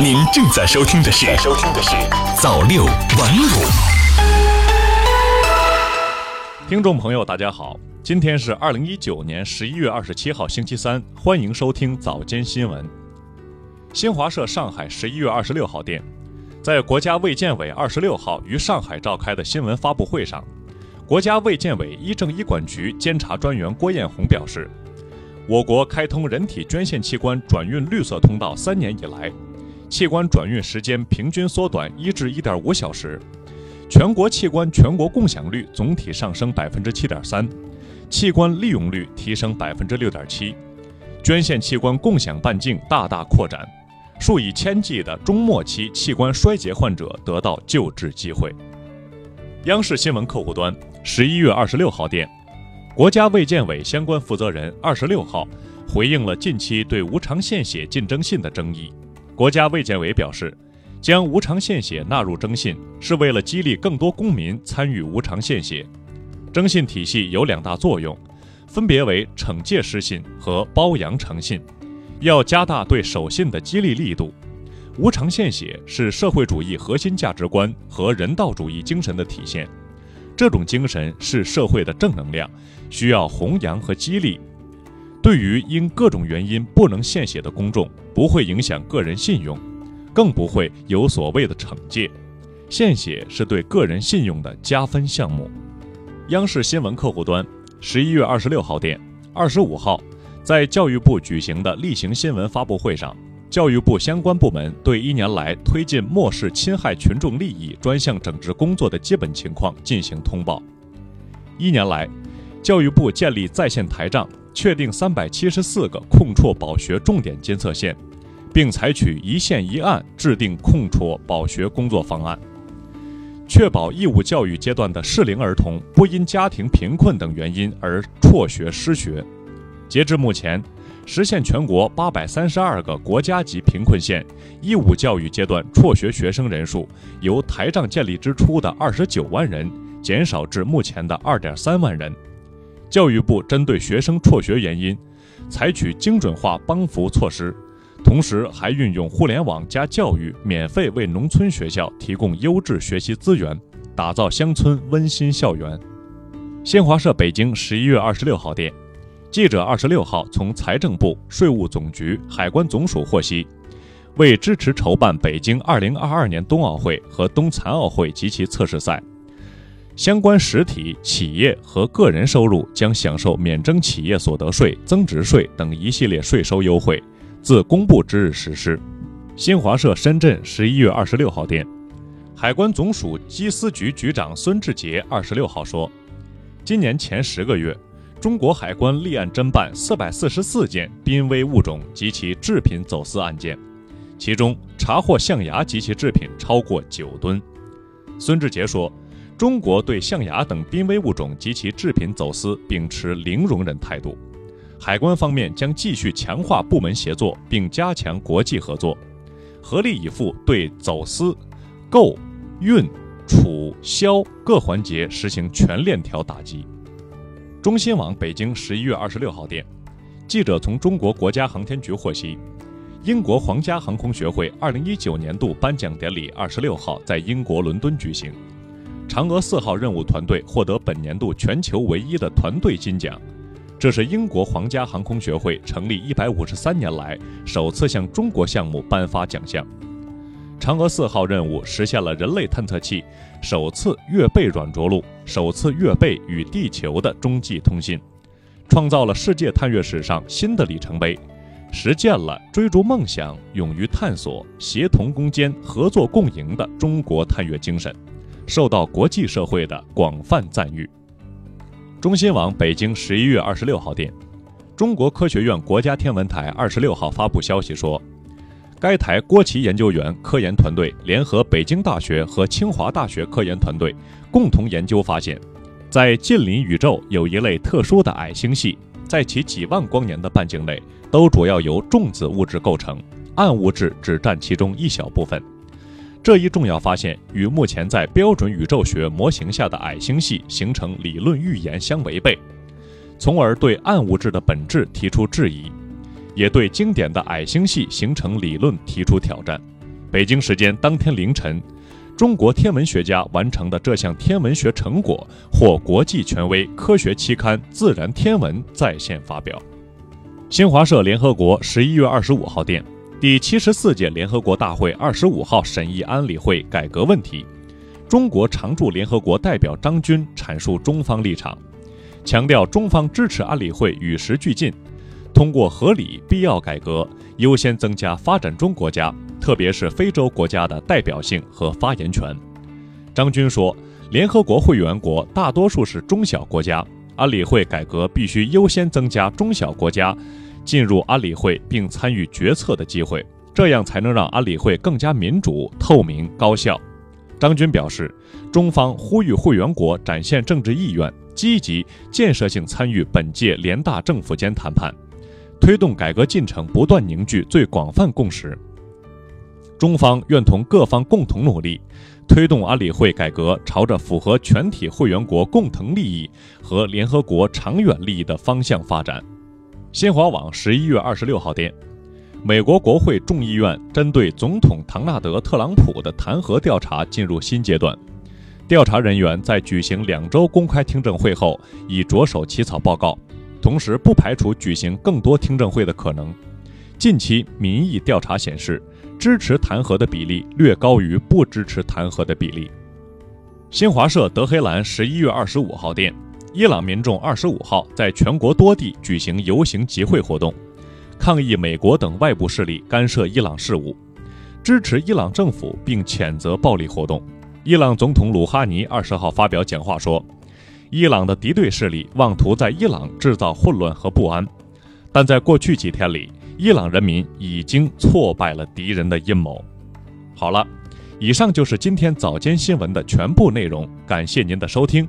您正在收听的是《收听的是早六晚五》。听众朋友，大家好，今天是二零一九年十一月二十七号，星期三，欢迎收听早间新闻。新华社上海十一月二十六号电，在国家卫健委二十六号于上海召开的新闻发布会上，国家卫健委医政医管局监察专员郭艳红表示。我国开通人体捐献器官转运绿色通道三年以来，器官转运时间平均缩短一至一点五小时，全国器官全国共享率总体上升百分之七点三，器官利用率提升百分之六点七，捐献器官共享半径大大扩展，数以千计的中末期器官衰竭患者得到救治机会。央视新闻客户端十一月二十六号电。国家卫健委相关负责人二十六号回应了近期对无偿献血竞争性的争议。国家卫健委表示，将无偿献血纳入征信，是为了激励更多公民参与无偿献血。征信体系有两大作用，分别为惩戒失信和褒扬诚信，要加大对守信的激励力度。无偿献血是社会主义核心价值观和人道主义精神的体现。这种精神是社会的正能量，需要弘扬和激励。对于因各种原因不能献血的公众，不会影响个人信用，更不会有所谓的惩戒。献血是对个人信用的加分项目。央视新闻客户端十一月二十六号电，二十五号，在教育部举行的例行新闻发布会上。教育部相关部门对一年来推进漠视侵害群众利益专项整治工作的基本情况进行通报。一年来，教育部建立在线台账，确定三百七十四个控辍保学重点监测线，并采取一线一案制定控辍保学工作方案，确保义务教育阶段的适龄儿童不因家庭贫困等原因而辍学失学。截至目前。实现全国八百三十二个国家级贫困县义务教育阶段辍学学生人数，由台账建立之初的二十九万人减少至目前的二点三万人。教育部针对学生辍学原因，采取精准化帮扶措施，同时还运用互联网加教育，免费为农村学校提供优质学习资源，打造乡村温馨校园。新华社北京十一月二十六号电。记者二十六号从财政部、税务总局、海关总署获悉，为支持筹办北京二零二二年冬奥会和冬残奥会及其测试赛，相关实体、企业和个人收入将享受免征企业所得税、增值税等一系列税收优惠，自公布之日实施。新华社深圳十一月二十六号电，海关总署缉私局局长孙志杰二十六号说，今年前十个月。中国海关立案侦办四百四十四件濒危物种及其制品走私案件，其中查获象牙及其制品超过九吨。孙志杰说：“中国对象牙等濒危物种及其制品走私秉持零容忍态度，海关方面将继续强化部门协作，并加强国际合作，合力以赴对走私、购、运、储、销各环节实行全链条打击。”中新网北京十一月二十六号电，记者从中国国家航天局获悉，英国皇家航空学会二零一九年度颁奖典礼二十六号在英国伦敦举行，嫦娥四号任务团队获得本年度全球唯一的团队金奖，这是英国皇家航空学会成立一百五十三年来首次向中国项目颁发奖项。嫦娥四号任务实现了人类探测器首次月背软着陆、首次月背与地球的中继通信，创造了世界探月史上新的里程碑，实践了追逐梦想、勇于探索、协同攻坚、合作共赢的中国探月精神，受到国际社会的广泛赞誉。中新网北京十一月二十六号电，中国科学院国家天文台二十六号发布消息说。该台郭奇研究员科研团队联合北京大学和清华大学科研团队共同研究发现，在近邻宇宙有一类特殊的矮星系，在其几万光年的半径内，都主要由重子物质构成，暗物质只占其中一小部分。这一重要发现与目前在标准宇宙学模型下的矮星系形成理论预言相违背，从而对暗物质的本质提出质疑。也对经典的矮星系形成理论提出挑战。北京时间当天凌晨，中国天文学家完成的这项天文学成果获国际权威科学期刊《自然天文》在线发表。新华社联合国十一月二十五号电，第七十四届联合国大会二十五号审议安理会改革问题。中国常驻联合国代表张军阐述中方立场，强调中方支持安理会与时俱进，通过合理必要改革，优先增加发展中国家，特别是非洲国家的代表性和发言权。张军说，联合国会员国大多数是中小国家，安理会改革必须优先增加中小国家进入安理会并参与决策的机会，这样才能让安理会更加民主、透明、高效。张军表示，中方呼吁会员国展现政治意愿，积极建设性参与本届联大政府间谈判，推动改革进程不断凝聚最广泛共识。中方愿同各方共同努力，推动安理会改革朝着符合全体会员国共同利益和联合国长远利益的方向发展。新华网十一月二十六号电。美国国会众议院针对总统唐纳德·特朗普的弹劾调查进入新阶段，调查人员在举行两周公开听证会后已着手起草报告，同时不排除举行更多听证会的可能。近期民意调查显示，支持弹劾的比例略高于不支持弹劾的比例。新华社德黑兰十一月二十五号电，伊朗民众二十五号在全国多地举行游行集会活动。抗议美国等外部势力干涉伊朗事务，支持伊朗政府并谴责暴力活动。伊朗总统鲁哈尼二十号发表讲话说，伊朗的敌对势力妄图在伊朗制造混乱和不安，但在过去几天里，伊朗人民已经挫败了敌人的阴谋。好了，以上就是今天早间新闻的全部内容，感谢您的收听。